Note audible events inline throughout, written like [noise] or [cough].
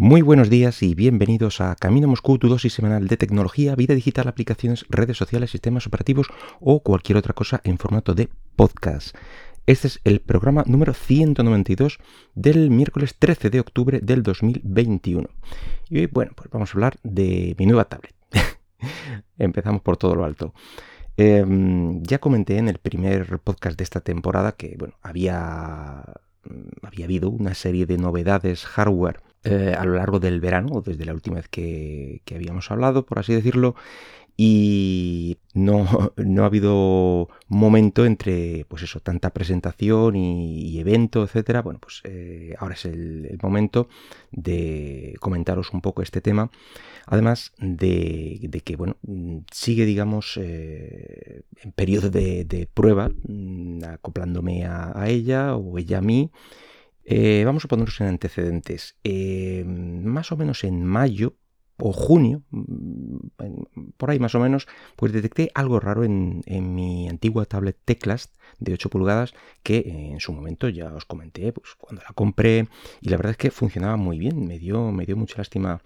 Muy buenos días y bienvenidos a Camino Moscú, tu dosis semanal de tecnología, vida digital, aplicaciones, redes sociales, sistemas operativos o cualquier otra cosa en formato de podcast. Este es el programa número 192 del miércoles 13 de octubre del 2021. Y hoy, bueno, pues vamos a hablar de mi nueva tablet. [laughs] Empezamos por todo lo alto. Em, ya comenté en el primer podcast de esta temporada que, bueno, había, había habido una serie de novedades hardware eh, a lo largo del verano, desde la última vez que, habíamos hablado, por así decirlo, y no, [laughs] no, ha habido momento entre pues eso tanta presentación y, evento etcétera. Bueno pues eh, ahora es el, momento de comentaros un poco este tema. Además de, que bueno sigue digamos eh, en periodo de, prueba mm, acoplándome a, a, ella o ella a mí eh, vamos a ponernos en antecedentes. Eh, más o menos en mayo o junio, mm, por ahí más o menos, pues detecté algo raro en, mi antigua tablet Teclast de 8 pulgadas que en su momento ya os comenté pues, cuando la compré y la verdad es que funcionaba muy bien, me dio, me dio mucha lástima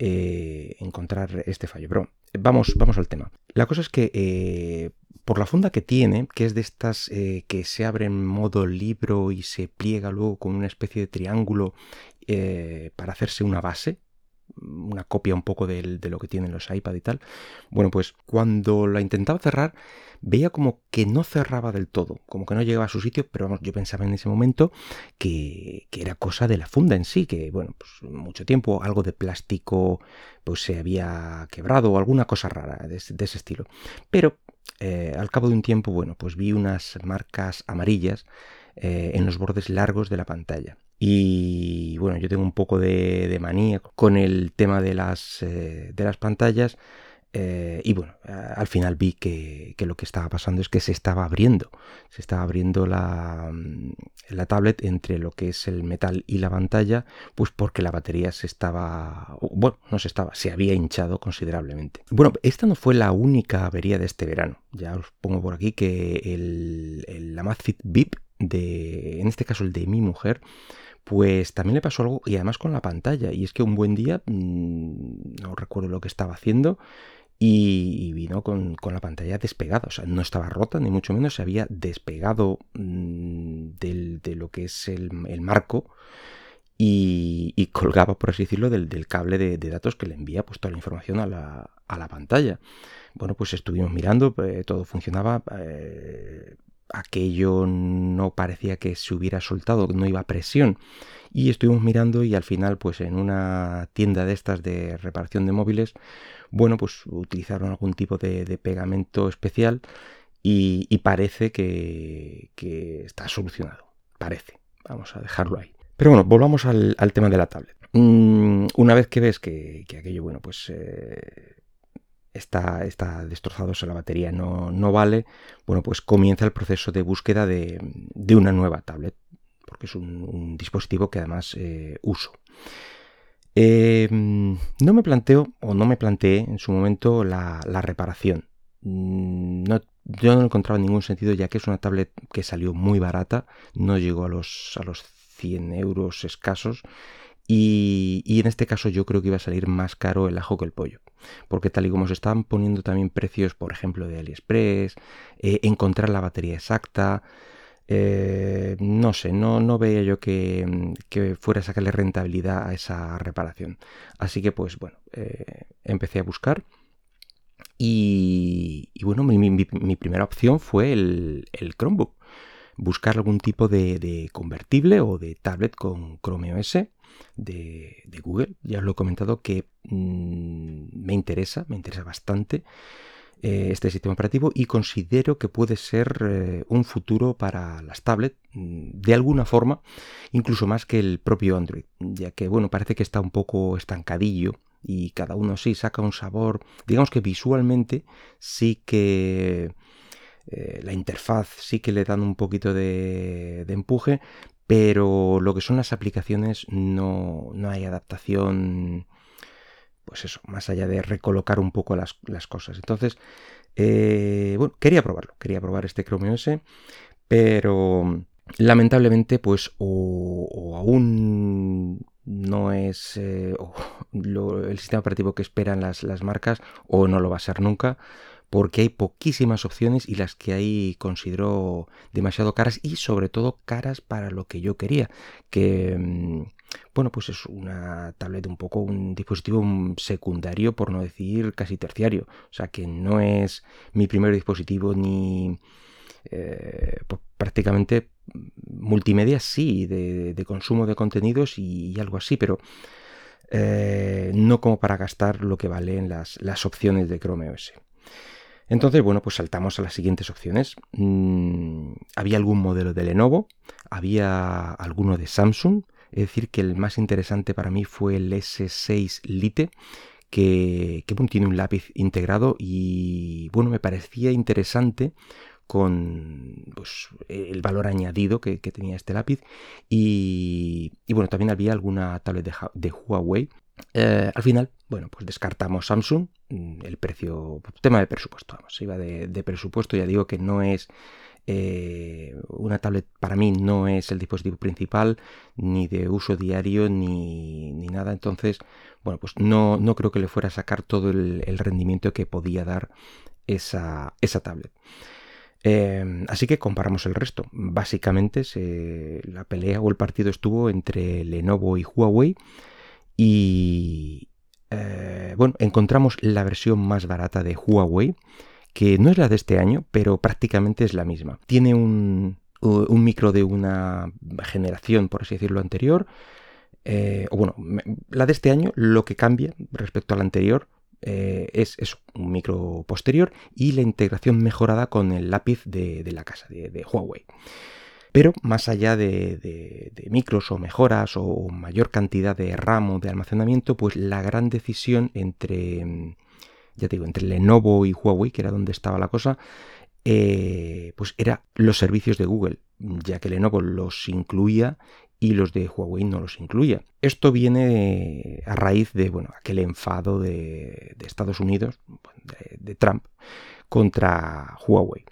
eh, encontrar este fallo. Pero vamos, vamos al tema. La cosa es que por la funda que tiene, que es de estas eh, que se abre en modo libro y se pliega luego con una especie de triángulo eh, para hacerse una base, una copia un poco de, lo que tienen los iPad y tal. Bueno, pues cuando la intentaba cerrar, veía como que no cerraba del todo, como que no llegaba a su sitio, pero vamos, yo pensaba en ese momento que, era cosa de la funda en sí, que bueno, pues mucho tiempo algo de plástico pues se había quebrado o alguna cosa rara de, de ese estilo. Pero eh, al cabo de un tiempo, bueno, pues vi unas marcas amarillas eh, en los bordes largos de la pantalla. Y bueno, yo tengo un poco de, manía con el tema de las, eh, de las pantallas eh, y bueno, al final vi que, lo que estaba pasando es que se estaba abriendo, se estaba abriendo la, mm, la, tablet entre lo que es el metal y la pantalla, pues porque la batería se estaba, bueno, no se estaba, se había hinchado considerablemente. Bueno, esta no fue la única avería de este verano. Ya os pongo por aquí que el, el Amazfit VIP, de, en este caso el de mi mujer, pues también le pasó algo y además con la pantalla. Y es que un buen día, mm, no recuerdo lo que estaba haciendo, y, vino con, la pantalla despegada. O sea, no estaba rota, ni mucho menos, se había despegado mm, de lo que es el, marco y, colgaba, por así decirlo, del, cable de, datos que le envía pues, toda la información a la, a la pantalla. Bueno, pues estuvimos mirando, eh, todo funcionaba. Eh, aquello no parecía que se hubiera soltado, no iba presión. Y estuvimos mirando y al final, pues en una tienda de estas de reparación de móviles, bueno, pues utilizaron algún tipo de, pegamento especial y, parece que, está solucionado. Parece. Vamos a dejarlo ahí. Pero bueno, volvamos al, tema de la tablet. Mm, una vez que ves que, aquello, bueno, pues eh, está, destrozado, o sea, la batería no, no, vale, bueno, pues comienza el proceso de búsqueda de, una nueva tablet, porque es un, dispositivo que además eh, uso. Em, no me planteo, o no me planteé en su momento la, reparación. Mm, no, yo no encontraba ningún sentido, ya que es una tablet que salió muy barata, no llegó a los, a los 100 euros escasos. Y, en este caso yo creo que iba a salir más caro el ajo que el pollo. Porque tal y como se están poniendo también precios, por ejemplo, de AliExpress, eh, encontrar la batería exacta, eh, no sé, no, no veía yo que, fuera a sacarle rentabilidad a esa reparación. Así que pues bueno, eh, empecé a buscar. Y, bueno, mi, primera opción fue el, Chromebook. Buscar algún tipo de, convertible o de tablet con Chrome OS de, Google. Ya os lo he comentado que mm, me interesa, me interesa bastante. Eh, este sistema operativo y considero que puede ser eh, un futuro para las tablets mm, de alguna forma, incluso más que el propio Android, ya que bueno, parece que está un poco estancadillo y cada uno sí saca un sabor, digamos que visualmente sí que eh, la interfaz sí que le dan un poquito de, empuje, pero lo que son las aplicaciones no, no hay adaptación pues eso, más allá de recolocar un poco las, cosas. Entonces, eh, bueno, quería probarlo, quería probar este Chrome OS, pero lamentablemente, pues o, aún no es eh, el sistema operativo que esperan las, las marcas o no lo va a ser nunca porque hay poquísimas opciones y las que hay considero demasiado caras y sobre todo caras para lo que yo quería, que mm, bueno, pues es una tablet un poco un dispositivo secundario, por no decir casi terciario, o sea que no es mi primer dispositivo ni eh, pues prácticamente multimedia sí, de, consumo de contenidos y, algo así, pero eh, no como para gastar lo que valen las, las opciones de Chrome OS. Entonces, bueno, pues saltamos a las siguientes opciones. Mm, había algún modelo de Lenovo, había alguno de Samsung, es decir, que el más interesante para mí fue el S6 Lite, que, tiene un lápiz integrado y, bueno, me parecía interesante con pues, el valor añadido que, tenía este lápiz y, bueno, también había alguna tablet de Huawei eh, al final, bueno, pues descartamos Samsung, el precio, tema de presupuesto, vamos, iba de, presupuesto, ya digo que no es eh, una tablet para mí no es el dispositivo principal ni de uso diario ni, nada. Entonces bueno pues no, no, creo que le fuera a sacar todo el, rendimiento que podía dar esa, esa tablet. Eh, así que comparamos el resto. Básicamente la pelea o el partido estuvo entre Lenovo y Huawei y eh, bueno, encontramos la versión más barata de Huawei, que no es la de este año, pero prácticamente es la misma. Tiene un, micro de una generación, por así decirlo, anterior. Eh, bueno, la de este año lo que cambia respecto a la anterior eh, es, un micro posterior y la integración mejorada con el lápiz de, la casa de Huawei. Pero más allá de, micros o mejoras o mayor cantidad de RAM o de almacenamiento, pues la gran decisión entre, mm, ya te digo, entre Lenovo y Huawei, que era donde estaba la cosa, eh, pues era los servicios de Google, ya que Lenovo los incluía y los de Huawei no los incluía. Esto viene a raíz de bueno, aquel enfado de, Estados Unidos, de Trump, contra Huawei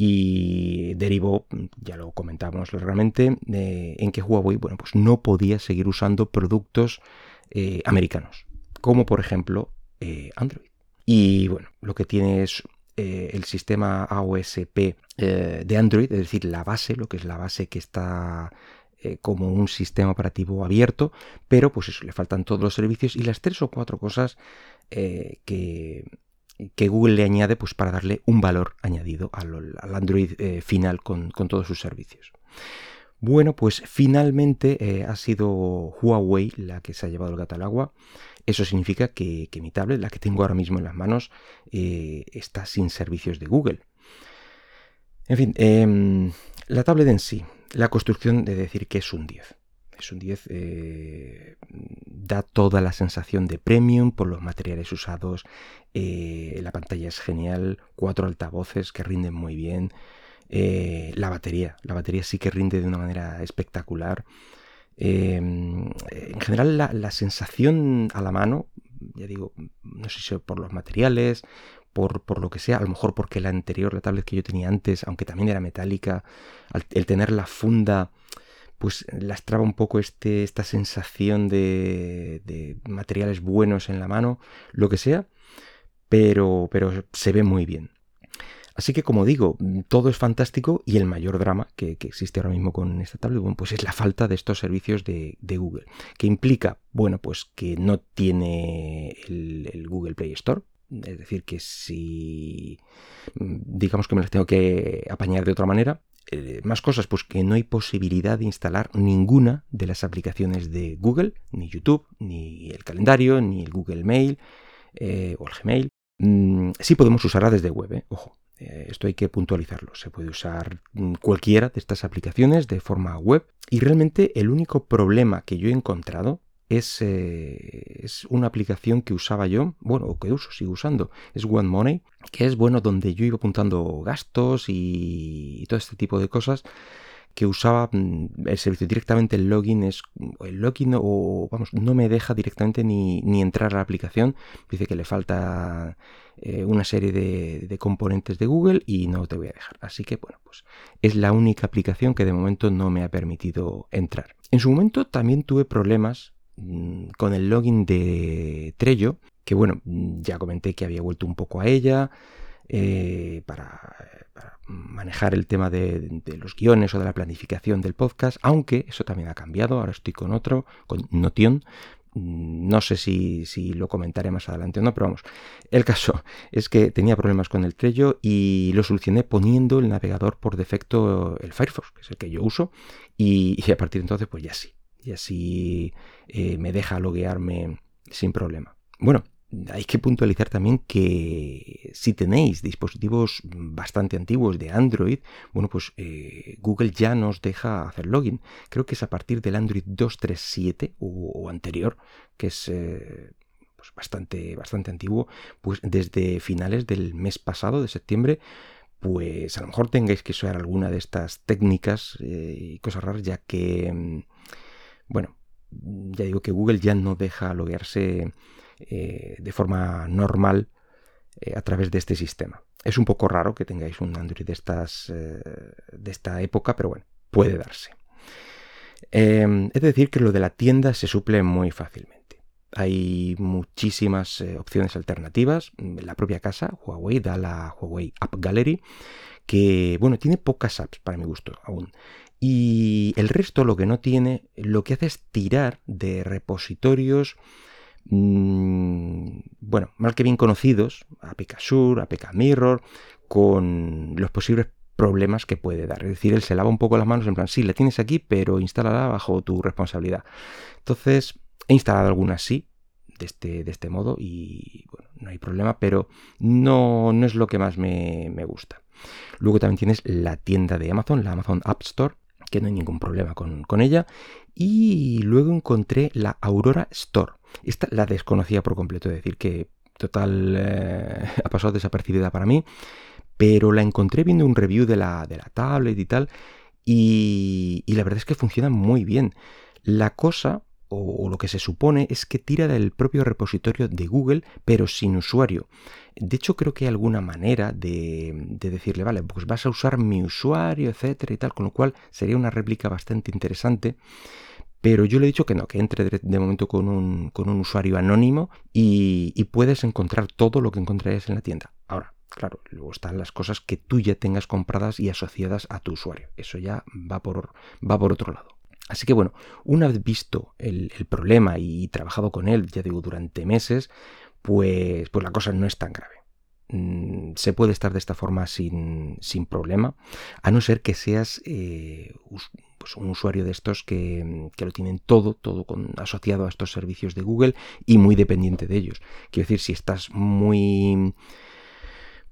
y derivó, ya lo comentábamos largamente, en que Huawei bueno, pues no podía seguir usando productos eh, americanos, como por ejemplo eh, Android. Y bueno, lo que tiene es eh, el sistema AOSP de Android, es decir, la base, lo que es la base que está como un sistema operativo abierto, pero pues eso, le faltan todos los servicios y las tres o cuatro cosas que que Google le añade pues, para darle un valor añadido al, Android eh, final con, todos sus servicios. Bueno, pues finalmente eh, ha sido Huawei la que se ha llevado el gato al agua. Eso significa que, mi tablet, la que tengo ahora mismo en las manos, eh, está sin servicios de Google. En fin, em, la tablet en sí, la construcción de decir que es un 10 es un 10, eh, da toda la sensación de premium por los materiales usados, eh, la pantalla es genial, cuatro altavoces que rinden muy bien, eh, la batería, la batería sí que rinde de una manera espectacular. en general la, sensación a la mano, ya digo, no sé si por los materiales, por, por, lo que sea, a lo mejor porque la anterior, la tablet que yo tenía antes, aunque también era metálica, el tener la funda pues lastraba un poco este, esta sensación de, materiales buenos en la mano, lo que sea, pero, pero se ve muy bien. Así que como digo, todo es fantástico y el mayor drama que, existe ahora mismo con esta tablet, pues es la falta de estos servicios de, Google, que implica, bueno, pues que no tiene el, Google Play Store, es decir, que si digamos que me las tengo que apañar de otra manera, eh, más cosas, pues que no hay posibilidad de instalar ninguna de las aplicaciones de Google, ni YouTube, ni el calendario, ni el Google Mail eh, o el Gmail. Mm, sí podemos usarla desde web, eh, ojo, esto hay que puntualizarlo. Se puede usar mm, cualquiera de estas aplicaciones de forma web y realmente el único problema que yo he encontrado es, eh, es, una aplicación que usaba yo, bueno, o que uso, sigo usando, es One Money, que es bueno donde yo iba apuntando gastos y, todo este tipo de cosas que usaba mm, el servicio directamente el login es el login o vamos no me deja directamente ni, entrar a la aplicación. Dice que le falta eh, una serie de, componentes de Google y no te voy a dejar. Así que bueno pues es la única aplicación que de momento no me ha permitido entrar. En su momento también tuve problemas con el login de Trello, que bueno, ya comenté que había vuelto un poco a ella eh, para, manejar el tema de, los guiones o de la planificación del podcast, aunque eso también ha cambiado, ahora estoy con otro, con Notion, Mm, no sé si, lo comentaré más adelante o no, pero vamos. El caso [laughs] es que tenía problemas con el Trello y lo solucioné poniendo el navegador por defecto, el Firefox, que es el que yo uso, y, a partir de entonces, pues ya sí. Y así eh, me deja loguearme sin problema. Bueno, hay que puntualizar también que si tenéis dispositivos bastante antiguos de Android, bueno, pues eh, Google ya nos deja hacer login. Creo que es a partir del Android 237 o, anterior, que es eh, pues bastante, bastante antiguo, pues desde finales del mes pasado, de septiembre, pues a lo mejor tengáis que usar alguna de estas técnicas y cosas raras, ya que, mm, bueno, ya digo que Google ya no deja loguearse eh, de forma normal eh, a través de este sistema. Es un poco raro que tengáis un Android de, estas, eh, de esta época, pero bueno, puede darse. Em, es decir, que lo de la tienda se suple muy fácilmente. Hay muchísimas opciones alternativas. La propia casa, Huawei, da la Huawei App Gallery, que, bueno, tiene pocas apps para mi gusto aún. Y el resto, lo que no tiene, lo que hace es tirar de repositorios Mm, bueno, mal que bien conocidos, APK Sur, APK Mirror, con los posibles problemas que puede dar. Es decir, él se lava un poco las manos en plan, sí, la tienes aquí, pero instálala bajo tu responsabilidad. Entonces, he instalado algunas sí, de este, de este modo, y bueno, no hay problema, pero no, no es lo que más me, me gusta. Luego también tienes la tienda de Amazon, la Amazon App Store, que no hay ningún problema con, con, ella. Y luego encontré la Aurora Store. Esta la desconocía por completo, es decir, que total eh, [laughs] ha pasado desapercibida para mí, pero la encontré viendo un review de la, de la tablet y tal, y, la verdad es que funciona muy bien. La cosa, o, lo que se supone, es que tira del propio repositorio de Google, pero sin usuario. De hecho, creo que hay alguna manera de, de, decirle, vale, pues vas a usar mi usuario, etcétera y tal, con lo cual sería una réplica bastante interesante. Pero yo le he dicho que no, que entre de, momento con un, usuario anónimo y, puedes encontrar todo lo que encontrarías en la tienda. Ahora, claro, luego están las cosas que tú ya tengas compradas y asociadas a tu usuario. Eso ya va por, va por otro lado. Así que bueno, una vez visto el, problema y trabajado con él, ya digo, durante meses, pues, pues la cosa no es tan grave. Mm, se puede estar de esta forma sin, problema, a no ser que seas eh, pues un usuario de estos que, lo tienen todo, todo asociado a estos servicios de Google y muy dependiente de ellos. Quiero decir, si estás muy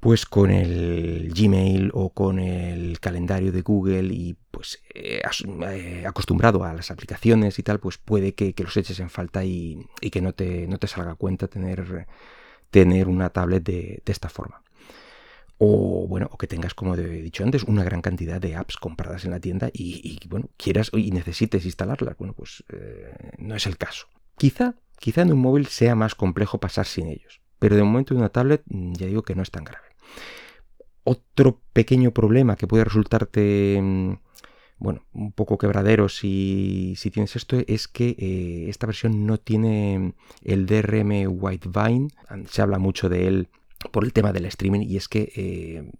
pues con el Gmail o con el calendario de Google y pues eh, eh, acostumbrado a las aplicaciones y tal, pues puede que, los eches en falta y, que no te, no te salga cuenta tener, tener una tablet de esta forma o bueno, o que tengas, como he dicho antes, una gran cantidad de apps compradas en la tienda y, bueno, quieras y necesites instalarlas. Bueno, pues eh, no es el caso. Quizá, quizá en un móvil sea más complejo pasar sin ellos, pero de momento en una tablet mm, ya digo que no es tan grave. Otro pequeño problema que puede resultarte mm, bueno, un poco quebradero si, si tienes esto, es que eh, esta versión no tiene el DRM Whitevine. Se habla mucho de él por el tema del streaming y es que eh,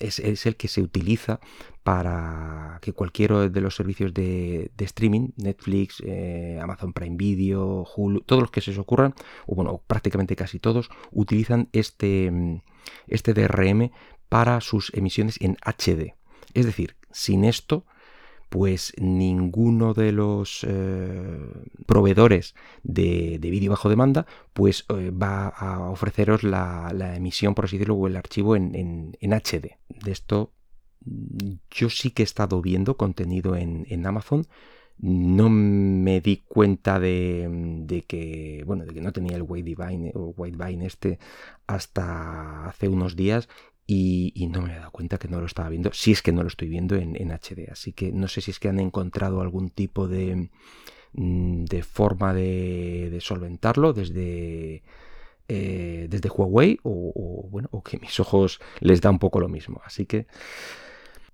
es, el que se utiliza para que cualquiera de los servicios de, streaming, Netflix, eh, Amazon Prime Video, Hulu, todos los que se os ocurran, o bueno, prácticamente casi todos, utilizan este, este DRM para sus emisiones en HD. Es decir, sin esto pues ninguno de los eh, proveedores de, vídeo bajo demanda pues eh, va a ofreceros la, emisión, por así decirlo, o el archivo en, HD. De esto yo sí que he estado viendo contenido en, Amazon. No me di cuenta de, que bueno de que no tenía el Whitevine o Whitevine este hasta hace unos días y, no me he dado cuenta que no lo estaba viendo, si es que no lo estoy viendo en, HD. Así que no sé si es que han encontrado algún tipo de, mm, de forma de, solventarlo desde, eh, desde Huawei o, bueno, o que mis ojos les da un poco lo mismo. Así que,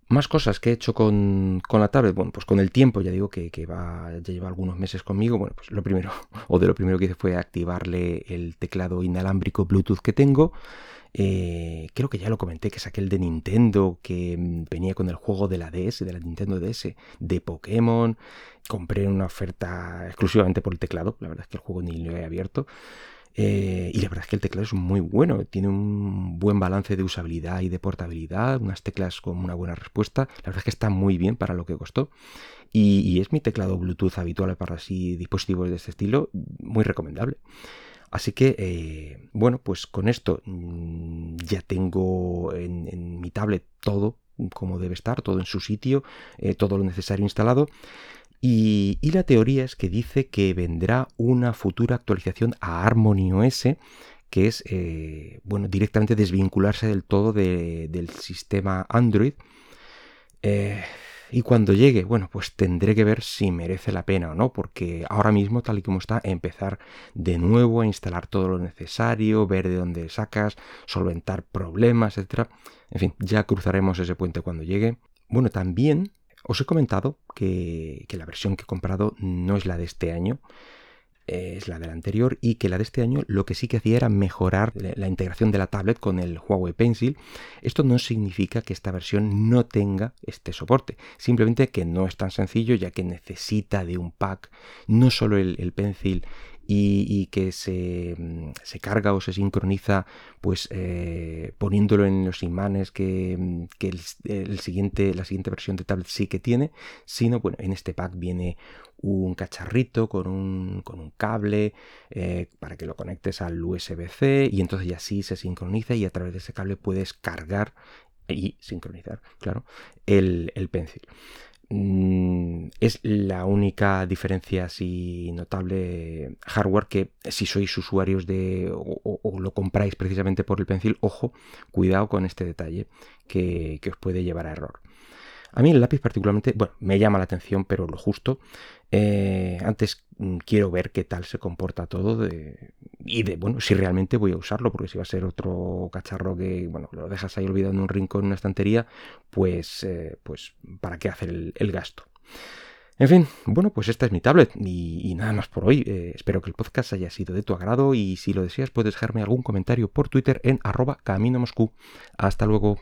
Más cosas que he hecho con, la tablet, bueno, pues con el tiempo, ya digo que, va, ya lleva algunos meses conmigo, bueno, pues lo primero, [laughs] o de lo primero que hice fue activarle el teclado inalámbrico Bluetooth que tengo, eh, creo que ya lo comenté, que saqué el de Nintendo, que mm, venía con el juego de la DS, de la Nintendo DS, de Pokémon. Compré una oferta exclusivamente por el teclado, la verdad es que el juego ni lo he abierto. Eh, y la verdad es que el teclado es muy bueno, tiene un buen balance de usabilidad y de portabilidad, unas teclas con una buena respuesta. La verdad es que está muy bien para lo que costó. Y, es mi teclado Bluetooth habitual para así dispositivos de este estilo, muy recomendable. Así que, eh, bueno, pues con esto mm, ya tengo en, mi tablet todo como debe estar, todo en su sitio, eh, todo lo necesario instalado. Y, la teoría es que dice que vendrá una futura actualización a Harmony OS, que es, eh, bueno, directamente desvincularse del todo del sistema Android. Y cuando llegue, bueno, pues tendré que ver si merece la pena o no, porque ahora mismo, tal y como está, empezar de nuevo a instalar todo lo necesario, ver de dónde sacas, solventar problemas, etc. En fin, ya cruzaremos ese puente cuando llegue. Bueno, también os he comentado que, la versión que he comprado no es la de este año, es la del anterior y que la de este año lo que sí que hacía era mejorar la integración de la tablet con el Huawei Pencil. Esto no significa que esta versión no tenga este soporte, simplemente que no es tan sencillo ya que necesita de un pack, no solo el Pencil y, que mm, se, carga o se sincroniza pues eh, poniéndolo en los imanes que, mm, el, siguiente, la siguiente versión de tablet sí que tiene, sino bueno, en este pack viene un cacharrito con un, con un cable eh, para que lo conectes al USB-C y entonces ya sí se sincroniza y a través de ese cable puedes cargar y sincronizar, claro, el, el pencil. Mm, es la única diferencia así notable hardware que si sois usuarios de o, lo compráis precisamente por el pencil, ojo, cuidado con este detalle que os puede llevar a error. A mí el lápiz particularmente, bueno, me llama la atención, pero lo justo. Eh, antes mm, quiero ver qué tal se comporta todo y de, bueno, si realmente voy a usarlo, porque si va a ser otro cacharro que, bueno, lo dejas ahí olvidado en un rincón, en una estantería, pues, eh, pues, ¿para qué hacer el gasto? En fin, bueno, pues esta es mi tablet y, nada más por hoy. Eh, espero que el podcast haya sido de tu agrado y si lo deseas puedes dejarme algún comentario por Twitter en arroba camino Moscú. Hasta luego.